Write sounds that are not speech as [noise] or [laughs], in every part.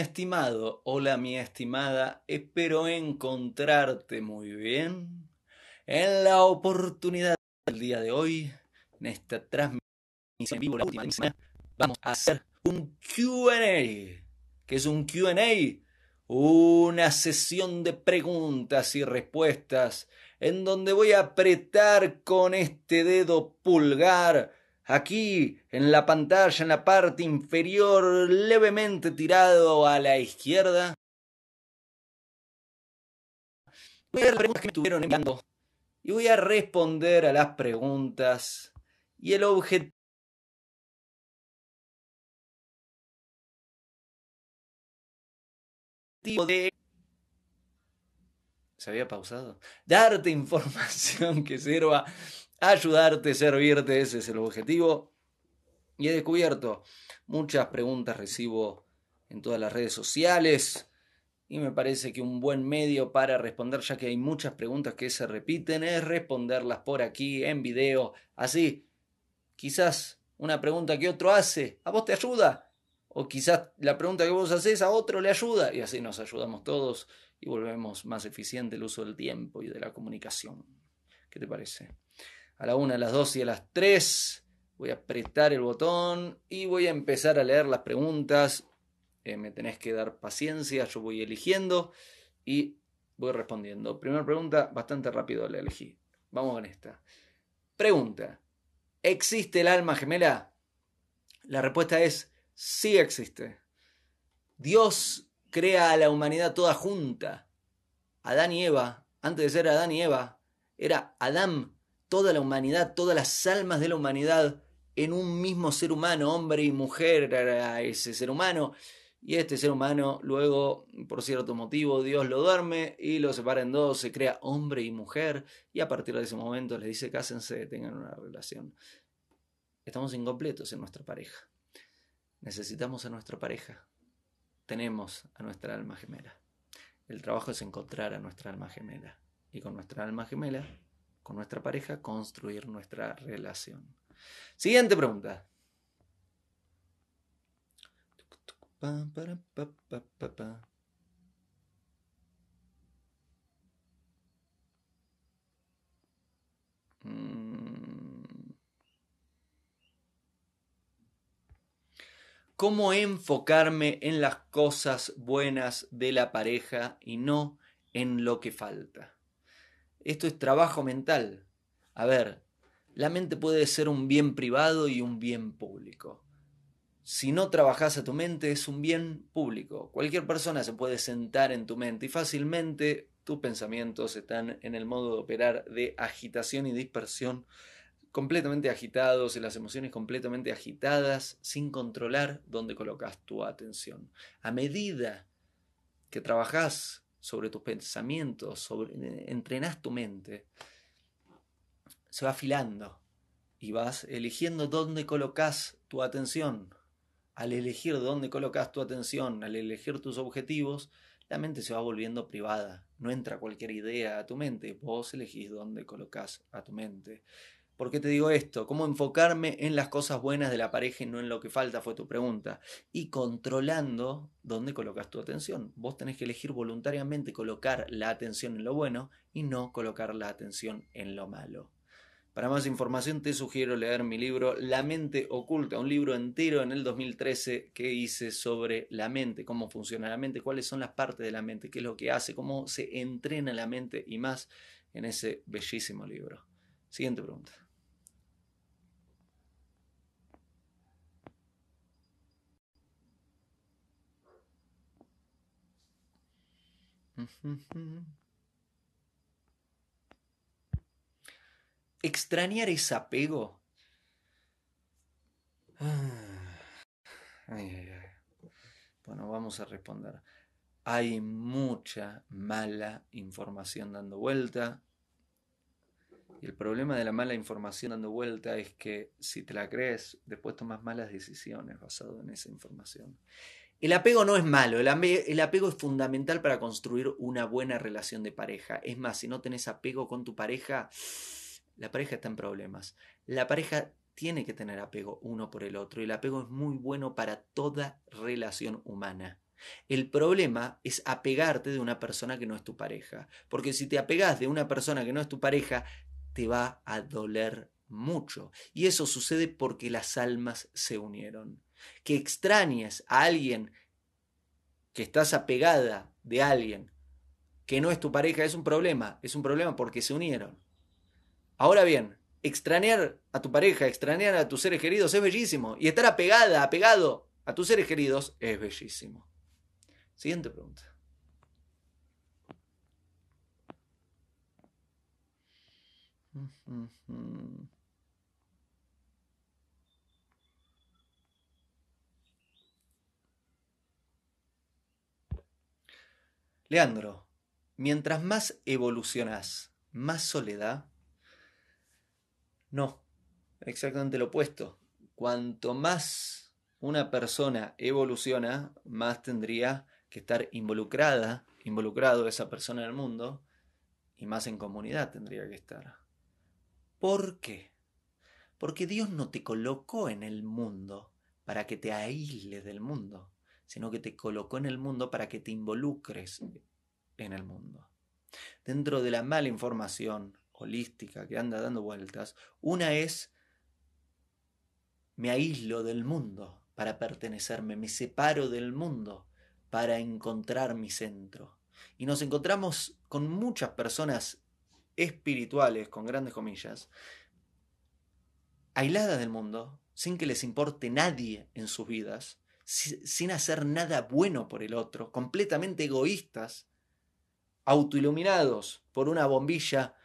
estimado, hola mi estimada, espero encontrarte muy bien. En la oportunidad del día de hoy, en esta transmisión en vivo, la última vamos a hacer un QA. ¿Qué es un QA? Una sesión de preguntas y respuestas en donde voy a apretar con este dedo pulgar aquí en la pantalla, en la parte inferior, levemente tirado a la izquierda. Voy a ver las preguntas que me estuvieron enviando y voy a responder a las preguntas y el objetivo de se había pausado. Darte información que sirva ayudarte, servirte, ese es el objetivo. Y he descubierto muchas preguntas, recibo en todas las redes sociales y me parece que un buen medio para responder, ya que hay muchas preguntas que se repiten, es responderlas por aquí en video. Así, quizás una pregunta que otro hace, ¿a vos te ayuda? O quizás la pregunta que vos haces a otro le ayuda y así nos ayudamos todos y volvemos más eficiente el uso del tiempo y de la comunicación. ¿Qué te parece? A la 1, a las 2 y a las 3. Voy a apretar el botón y voy a empezar a leer las preguntas. Eh, me tenés que dar paciencia, yo voy eligiendo y voy respondiendo. Primera pregunta, bastante rápido la elegí. Vamos con esta. Pregunta, ¿existe el alma gemela? La respuesta es sí existe. Dios crea a la humanidad toda junta. Adán y Eva, antes de ser Adán y Eva, era Adán toda la humanidad, todas las almas de la humanidad en un mismo ser humano, hombre y mujer era ese ser humano. Y este ser humano luego, por cierto motivo, Dios lo duerme y lo separa en dos, se crea hombre y mujer y a partir de ese momento les dice cásense, tengan una relación. Estamos incompletos en nuestra pareja. Necesitamos a nuestra pareja. Tenemos a nuestra alma gemela. El trabajo es encontrar a nuestra alma gemela. Y con nuestra alma gemela con nuestra pareja, construir nuestra relación. Siguiente pregunta. ¿Cómo enfocarme en las cosas buenas de la pareja y no en lo que falta? Esto es trabajo mental. A ver, la mente puede ser un bien privado y un bien público. Si no trabajas a tu mente es un bien público. Cualquier persona se puede sentar en tu mente y fácilmente tus pensamientos están en el modo de operar de agitación y dispersión, completamente agitados y las emociones completamente agitadas, sin controlar dónde colocas tu atención. A medida que trabajas sobre tus pensamientos, sobre, entrenas tu mente, se va afilando y vas eligiendo dónde colocas tu atención. Al elegir dónde colocas tu atención, al elegir tus objetivos, la mente se va volviendo privada. No entra cualquier idea a tu mente, vos elegís dónde colocas a tu mente. ¿Por qué te digo esto? ¿Cómo enfocarme en las cosas buenas de la pareja y no en lo que falta? Fue tu pregunta. Y controlando dónde colocas tu atención. Vos tenés que elegir voluntariamente colocar la atención en lo bueno y no colocar la atención en lo malo. Para más información te sugiero leer mi libro La mente oculta, un libro entero en el 2013 que hice sobre la mente, cómo funciona la mente, cuáles son las partes de la mente, qué es lo que hace, cómo se entrena la mente y más en ese bellísimo libro. Siguiente pregunta. [laughs] Extrañar ese apego. Ah, bueno, vamos a responder. Hay mucha mala información dando vuelta. Y el problema de la mala información dando vuelta es que si te la crees, después tomas malas decisiones basado en esa información. El apego no es malo, el, apego es fundamental para construir una buena relación de pareja. Es más, si no tenés apego con tu pareja, la pareja está en problemas. La pareja tiene que tener apego uno por el otro y el apego es muy bueno para toda relación humana. El problema es apegarte de una persona que no es tu pareja. Porque si te apegas de una persona que no es tu pareja, te va a doler mucho. Y eso sucede porque las almas se unieron. Que extrañes a alguien que estás apegada de alguien que no es tu pareja es un problema. Es un problema porque se unieron. Ahora bien, extrañar a tu pareja, extrañar a tus seres queridos es bellísimo. Y estar apegada, apegado a tus seres queridos es bellísimo. Siguiente pregunta. Leandro, mientras más evolucionas, más soledad. No, exactamente lo opuesto. Cuanto más una persona evoluciona, más tendría que estar involucrada, involucrado esa persona en el mundo, y más en comunidad tendría que estar. ¿Por qué? Porque Dios no te colocó en el mundo para que te aísles del mundo sino que te colocó en el mundo para que te involucres en el mundo. Dentro de la mala información holística que anda dando vueltas, una es me aíslo del mundo para pertenecerme, me separo del mundo para encontrar mi centro. Y nos encontramos con muchas personas espirituales, con grandes comillas, aisladas del mundo, sin que les importe nadie en sus vidas, sin hacer nada bueno por el otro, completamente egoístas, autoiluminados por una bombilla,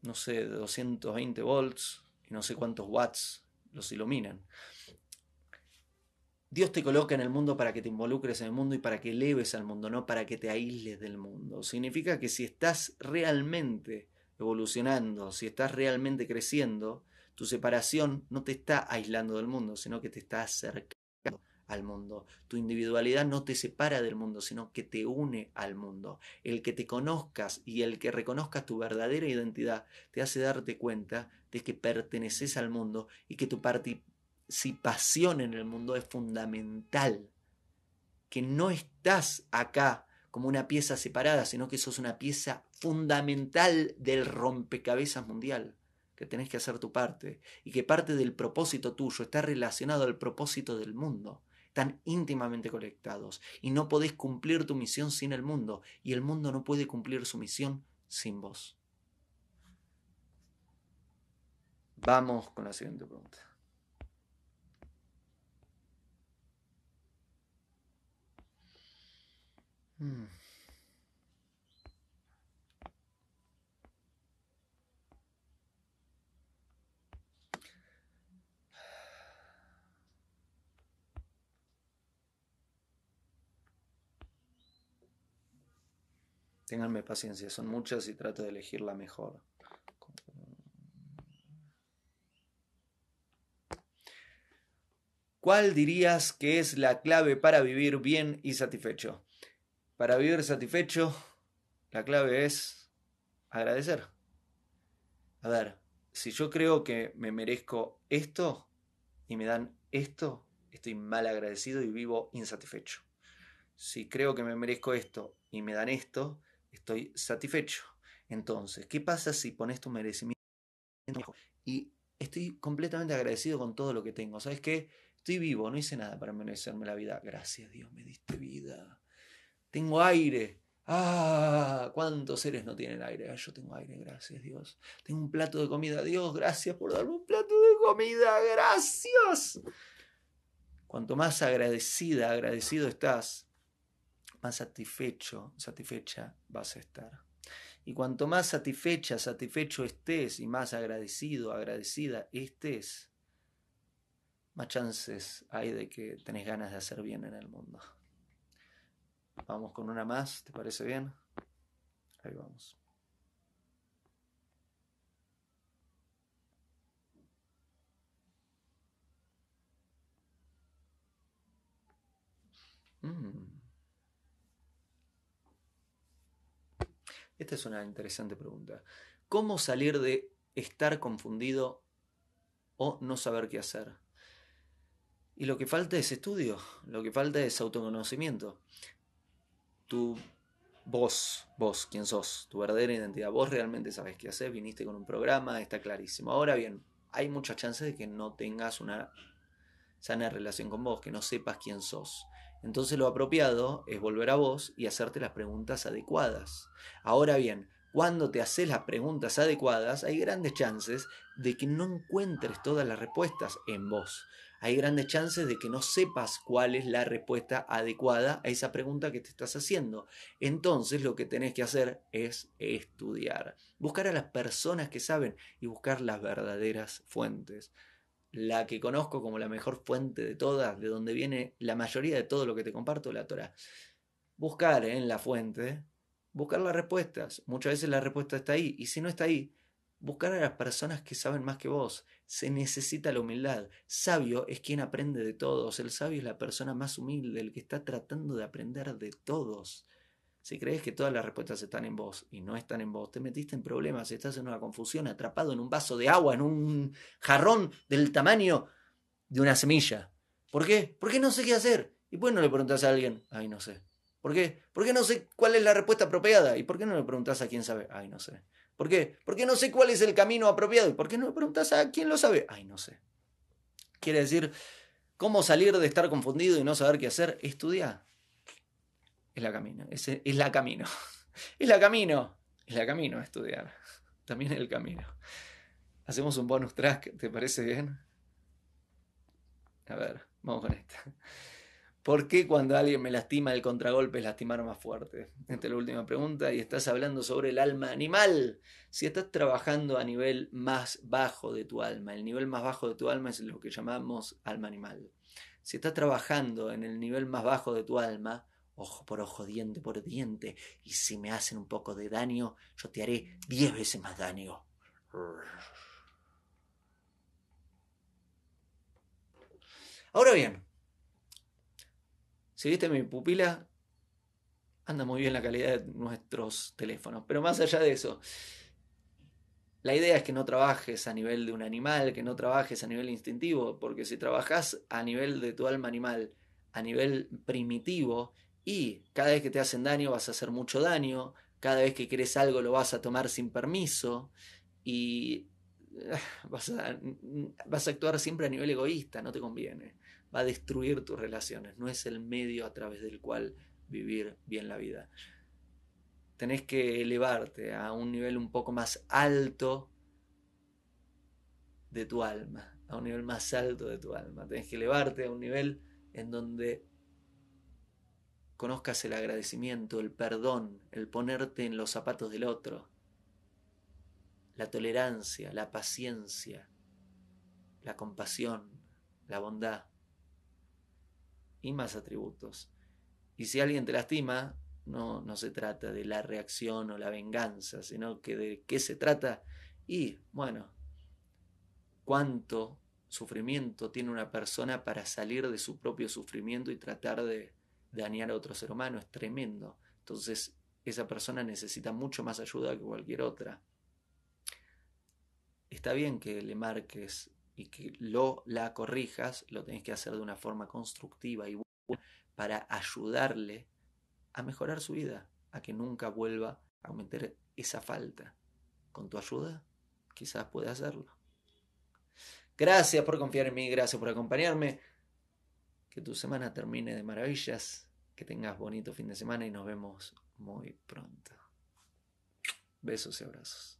no sé, de 220 volts y no sé cuántos watts los iluminan. Dios te coloca en el mundo para que te involucres en el mundo y para que eleves al mundo, no para que te aísles del mundo. Significa que si estás realmente evolucionando, si estás realmente creciendo, tu separación no te está aislando del mundo, sino que te está acercando al mundo. Tu individualidad no te separa del mundo, sino que te une al mundo. El que te conozcas y el que reconozcas tu verdadera identidad te hace darte cuenta de que perteneces al mundo y que tu participación en el mundo es fundamental. Que no estás acá como una pieza separada, sino que sos una pieza fundamental del rompecabezas mundial que tenés que hacer tu parte y que parte del propósito tuyo está relacionado al propósito del mundo. Están íntimamente conectados y no podés cumplir tu misión sin el mundo y el mundo no puede cumplir su misión sin vos. Vamos con la siguiente pregunta. Hmm. Ténganme paciencia, son muchas y trato de elegir la mejor. ¿Cuál dirías que es la clave para vivir bien y satisfecho? Para vivir satisfecho, la clave es agradecer. A ver, si yo creo que me merezco esto y me dan esto, estoy mal agradecido y vivo insatisfecho. Si creo que me merezco esto y me dan esto, estoy satisfecho. Entonces, ¿qué pasa si pones tu merecimiento? Y estoy completamente agradecido con todo lo que tengo. ¿Sabes qué? Estoy vivo, no hice nada para merecerme la vida. Gracias Dios, me diste vida. Tengo aire. Ah, ¿cuántos seres no tienen aire? Ah, yo tengo aire, gracias Dios. Tengo un plato de comida. Dios, gracias por darme un plato de comida. Gracias. Cuanto más agradecida, agradecido estás, más satisfecho, satisfecha vas a estar. Y cuanto más satisfecha, satisfecho estés y más agradecido, agradecida estés, más chances hay de que tenés ganas de hacer bien en el mundo. Vamos con una más, ¿te parece bien? Ahí vamos. Esta es una interesante pregunta. ¿Cómo salir de estar confundido o no saber qué hacer? Y lo que falta es estudio, lo que falta es autoconocimiento. Tu vos, vos, quién sos, tu verdadera identidad. Vos realmente sabes qué hacer, viniste con un programa, está clarísimo. Ahora bien, hay muchas chances de que no tengas una sana relación con vos, que no sepas quién sos. Entonces lo apropiado es volver a vos y hacerte las preguntas adecuadas. Ahora bien, cuando te haces las preguntas adecuadas, hay grandes chances de que no encuentres todas las respuestas en vos. Hay grandes chances de que no sepas cuál es la respuesta adecuada a esa pregunta que te estás haciendo. Entonces lo que tenés que hacer es estudiar. Buscar a las personas que saben y buscar las verdaderas fuentes la que conozco como la mejor fuente de todas, de donde viene la mayoría de todo lo que te comparto, la Torah. Buscar en la fuente, buscar las respuestas. Muchas veces la respuesta está ahí, y si no está ahí, buscar a las personas que saben más que vos. Se necesita la humildad. Sabio es quien aprende de todos. El sabio es la persona más humilde, el que está tratando de aprender de todos. Si crees que todas las respuestas están en vos y no están en vos, te metiste en problemas, estás en una confusión, atrapado en un vaso de agua, en un jarrón del tamaño de una semilla. ¿Por qué? Porque no sé qué hacer. ¿Y por qué no le preguntas a alguien? Ay, no sé. ¿Por qué? Porque no sé cuál es la respuesta apropiada. ¿Y por qué no le preguntas a quién sabe? Ay, no sé. ¿Por qué? Porque no sé cuál es el camino apropiado. ¿Y por qué no le preguntas a quién lo sabe? Ay, no sé. Quiere decir, ¿cómo salir de estar confundido y no saber qué hacer? Estudia. Es la camino, es, es la camino. [laughs] Es la camino. Es la camino a estudiar. También es el camino. Hacemos un bonus track, ¿te parece bien? A ver, vamos con esta. ¿Por qué cuando alguien me lastima el contragolpe es lastimar más fuerte? Esta es la última pregunta y estás hablando sobre el alma animal. Si estás trabajando a nivel más bajo de tu alma, el nivel más bajo de tu alma es lo que llamamos alma animal. Si estás trabajando en el nivel más bajo de tu alma, ojo por ojo, diente por diente, y si me hacen un poco de daño, yo te haré diez veces más daño. Ahora bien, si viste mi pupila, anda muy bien la calidad de nuestros teléfonos, pero más allá de eso, la idea es que no trabajes a nivel de un animal, que no trabajes a nivel instintivo, porque si trabajas a nivel de tu alma animal, a nivel primitivo, y cada vez que te hacen daño vas a hacer mucho daño, cada vez que querés algo lo vas a tomar sin permiso y [sighs] vas a, vas a actuar siempre a nivel egoísta, no te conviene. Va a destruir tus relaciones, no es el medio a través del cual vivir bien la vida. Tenés que elevarte a un nivel un poco más alto de tu alma, a un nivel más alto de tu alma. Tenés que elevarte a un nivel en donde conozcas el agradecimiento, el perdón, el ponerte en los zapatos del otro, la tolerancia, la paciencia, la compasión, la bondad y más atributos. Y si alguien te lastima, no, no se trata de la reacción o la venganza, sino que de qué se trata y, bueno, cuánto sufrimiento tiene una persona para salir de su propio sufrimiento y tratar de dañar a otro ser humano, es tremendo. Entonces, esa persona necesita mucho más ayuda que cualquier otra. Está bien que le marques y que lo la corrijas, lo tenés que hacer de una forma constructiva y buena para ayudarle a mejorar su vida, a que nunca vuelva a cometer esa falta. Con tu ayuda, quizás pueda hacerlo. Gracias por confiar en mí, gracias por acompañarme. Que tu semana termine de maravillas. Que tengas bonito fin de semana y nos vemos muy pronto. Besos y abrazos.